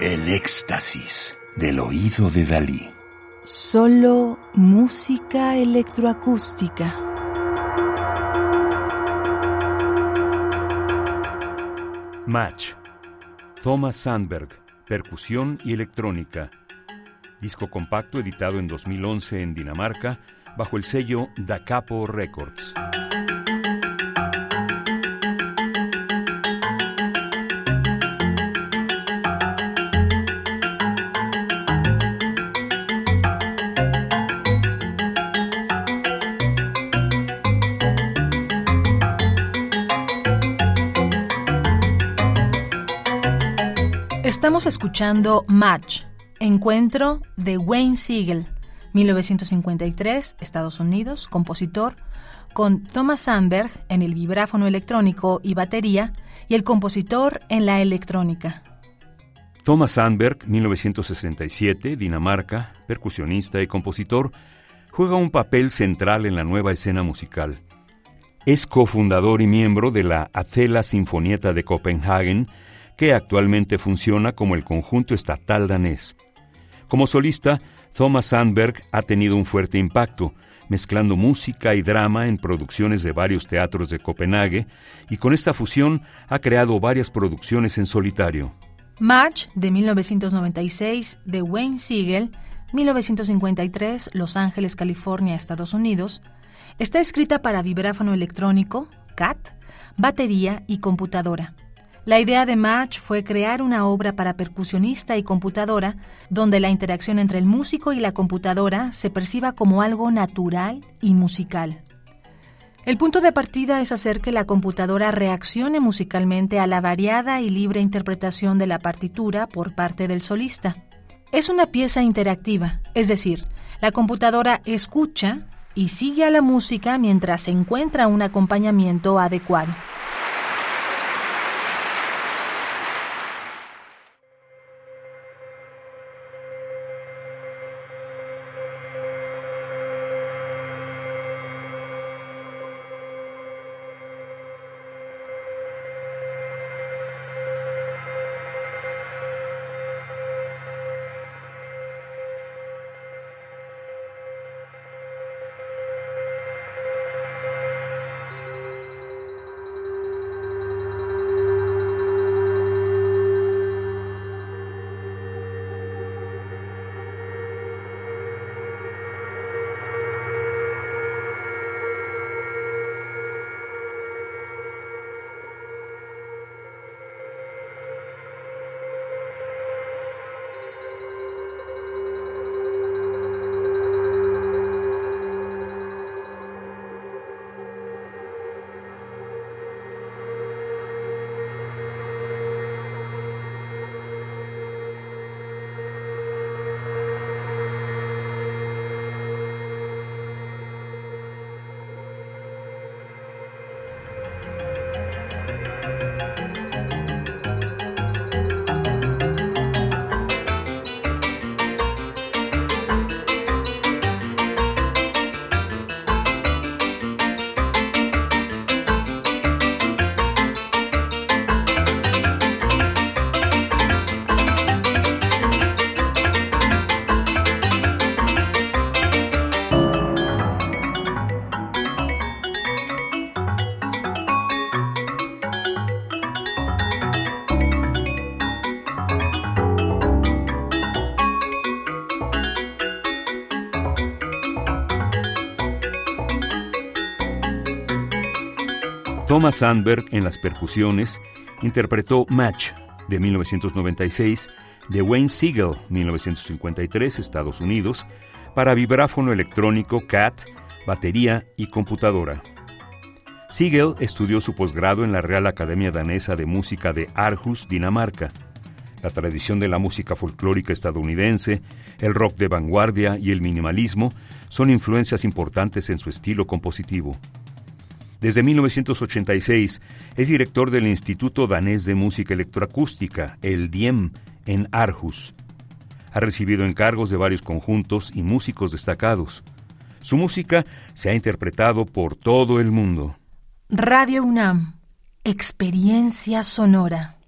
El éxtasis del oído de Dalí. Solo música electroacústica. Match. Thomas Sandberg. Percusión y electrónica. Disco compacto editado en 2011 en Dinamarca bajo el sello Da Capo Records. Estamos escuchando Match, encuentro de Wayne Siegel, 1953, Estados Unidos, compositor, con Thomas Sandberg en el vibráfono electrónico y batería y el compositor en la electrónica. Thomas Sandberg, 1967, Dinamarca, percusionista y compositor, juega un papel central en la nueva escena musical. Es cofundador y miembro de la Acela Sinfonieta de Copenhagen, que actualmente funciona como el conjunto estatal danés. Como solista, Thomas Sandberg ha tenido un fuerte impacto, mezclando música y drama en producciones de varios teatros de Copenhague, y con esta fusión ha creado varias producciones en solitario. March, de 1996, de Wayne Siegel, 1953, Los Ángeles, California, Estados Unidos, está escrita para vibráfono electrónico, CAT, batería y computadora. La idea de Match fue crear una obra para percusionista y computadora donde la interacción entre el músico y la computadora se perciba como algo natural y musical. El punto de partida es hacer que la computadora reaccione musicalmente a la variada y libre interpretación de la partitura por parte del solista. Es una pieza interactiva, es decir, la computadora escucha y sigue a la música mientras encuentra un acompañamiento adecuado. Thomas Sandberg en las percusiones interpretó Match de 1996 de Wayne Siegel 1953 Estados Unidos para vibráfono electrónico CAT, batería y computadora. Siegel estudió su posgrado en la Real Academia Danesa de Música de Aarhus, Dinamarca. La tradición de la música folclórica estadounidense, el rock de vanguardia y el minimalismo son influencias importantes en su estilo compositivo. Desde 1986 es director del Instituto Danés de Música Electroacústica, el DIEM, en Aarhus. Ha recibido encargos de varios conjuntos y músicos destacados. Su música se ha interpretado por todo el mundo. Radio UNAM, experiencia sonora.